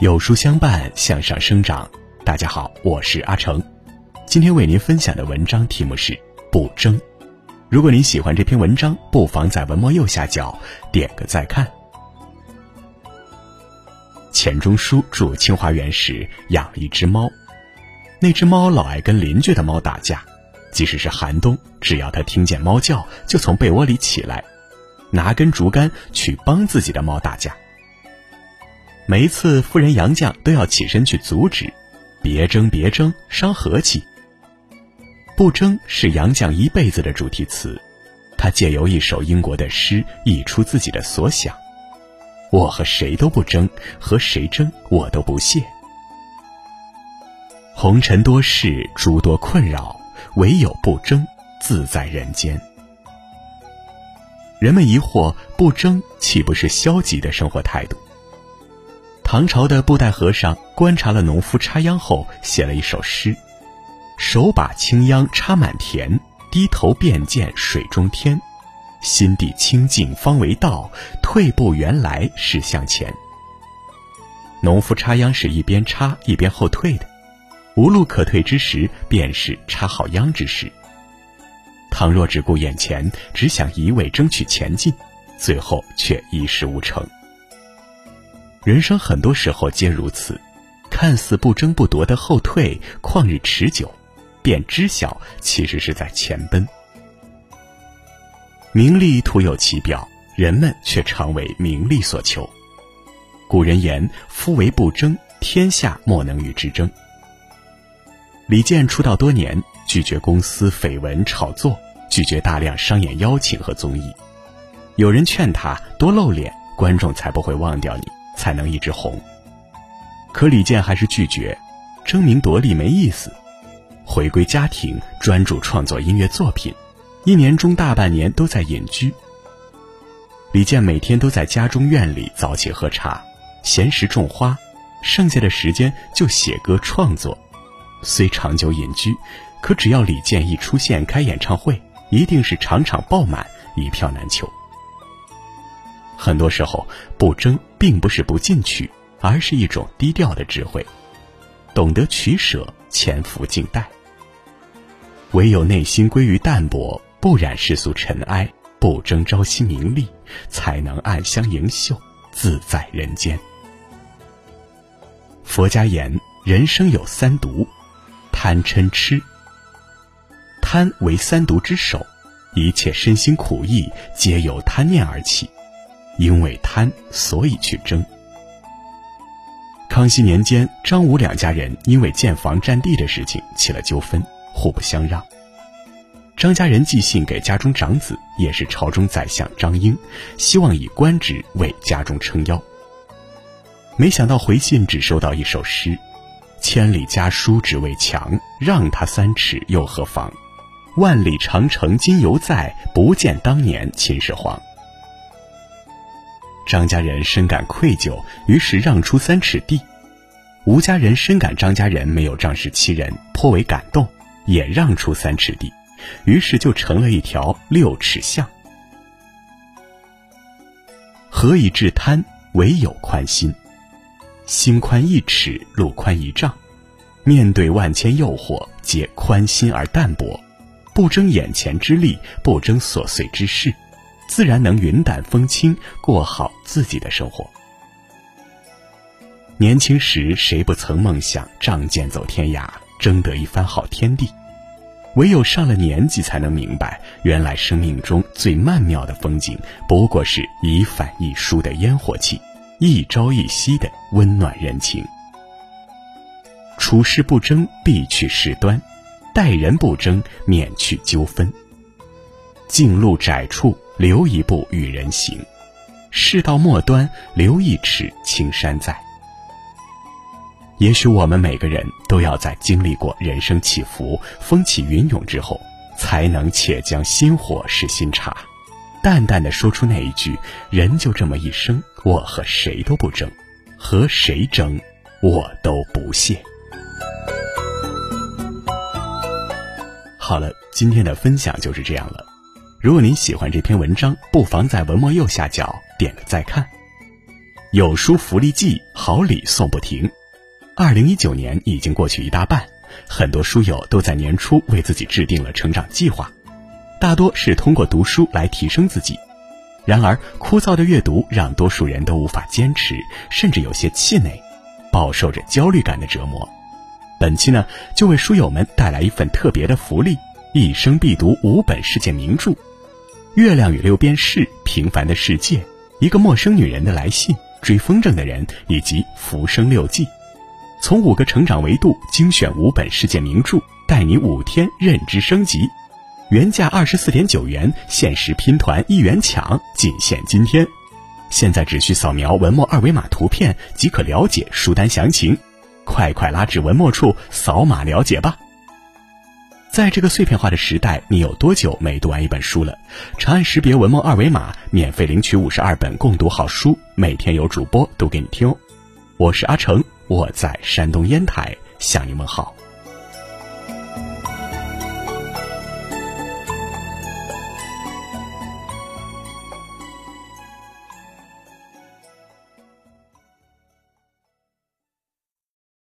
有书相伴，向上生长。大家好，我是阿成。今天为您分享的文章题目是“不争”。如果您喜欢这篇文章，不妨在文末右下角点个再看。钱钟书住清华园时养了一只猫，那只猫老爱跟邻居的猫打架，即使是寒冬，只要它听见猫叫，就从被窝里起来，拿根竹竿去帮自己的猫打架。每一次，夫人杨绛都要起身去阻止，别争，别争，伤和气。不争是杨绛一辈子的主题词，他借由一首英国的诗，译出自己的所想：我和谁都不争，和谁争我都不屑。红尘多事，诸多困扰，唯有不争，自在人间。人们疑惑，不争岂不是消极的生活态度？唐朝的布袋和尚观察了农夫插秧后，写了一首诗：“手把青秧插满田，低头便见水中天。心地清净方为道，退步原来是向前。”农夫插秧是一边插一边后退的，无路可退之时，便是插好秧之时。倘若只顾眼前，只想一味争取前进，最后却一事无成。人生很多时候皆如此，看似不争不夺的后退，旷日持久，便知晓其实是在前奔。名利徒有其表，人们却常为名利所求。古人言：“夫唯不争，天下莫能与之争。”李健出道多年，拒绝公司绯闻炒作，拒绝大量商演邀请和综艺。有人劝他多露脸，观众才不会忘掉你。才能一直红。可李健还是拒绝，争名夺利没意思，回归家庭，专注创作音乐作品。一年中大半年都在隐居。李健每天都在家中院里早起喝茶，闲时种花，剩下的时间就写歌创作。虽长久隐居，可只要李健一出现开演唱会，一定是场场爆满，一票难求。很多时候，不争并不是不进取，而是一种低调的智慧，懂得取舍，潜伏静待。唯有内心归于淡泊，不染世俗尘埃，不争朝夕名利，才能暗香盈袖，自在人间。佛家言：人生有三毒，贪嗔痴。贪为三毒之首，一切身心苦役皆由贪念而起。因为贪，所以去争。康熙年间，张武两家人因为建房占地的事情起了纠纷，互不相让。张家人寄信给家中长子，也是朝中宰相张英，希望以官职为家中撑腰。没想到回信只收到一首诗：“千里家书只为墙，让他三尺又何妨？万里长城今犹在，不见当年秦始皇。”张家人深感愧疚，于是让出三尺地；吴家人深感张家人没有仗势欺人，颇为感动，也让出三尺地，于是就成了一条六尺巷。何以治贪？唯有宽心。心宽一尺，路宽一丈。面对万千诱惑，皆宽心而淡泊，不争眼前之利，不争琐碎之事。自然能云淡风轻过好自己的生活。年轻时谁不曾梦想仗剑走天涯，争得一番好天地？唯有上了年纪，才能明白，原来生命中最曼妙的风景，不过是一饭一书的烟火气，一朝一夕的温暖人情。处事不争，必去事端；待人不争，免去纠纷。径路窄处。留一步与人行，事到末端留一尺青山在。也许我们每个人都要在经历过人生起伏、风起云涌之后，才能且将心火是新茶，淡淡的说出那一句：“人就这么一生，我和谁都不争，和谁争，我都不屑。”好了，今天的分享就是这样了。如果您喜欢这篇文章，不妨在文末右下角点个再看。有书福利季，好礼送不停。二零一九年已经过去一大半，很多书友都在年初为自己制定了成长计划，大多是通过读书来提升自己。然而，枯燥的阅读让多数人都无法坚持，甚至有些气馁，饱受着焦虑感的折磨。本期呢，就为书友们带来一份特别的福利：一生必读五本世界名著，《月亮与六便士》《平凡的世界》《一个陌生女人的来信》《追风筝的人》以及《浮生六记》，从五个成长维度精选五本世界名著，带你五天认知升级。原价二十四点九元，限时拼团一元抢，仅限今天。现在只需扫描文末二维码图片即可了解书单详情，快快拉至文末处扫码了解吧。在这个碎片化的时代，你有多久没读完一本书了？长按识别文末二维码，免费领取五十二本共读好书，每天有主播读给你听哦。我是阿成，我在山东烟台向你问好。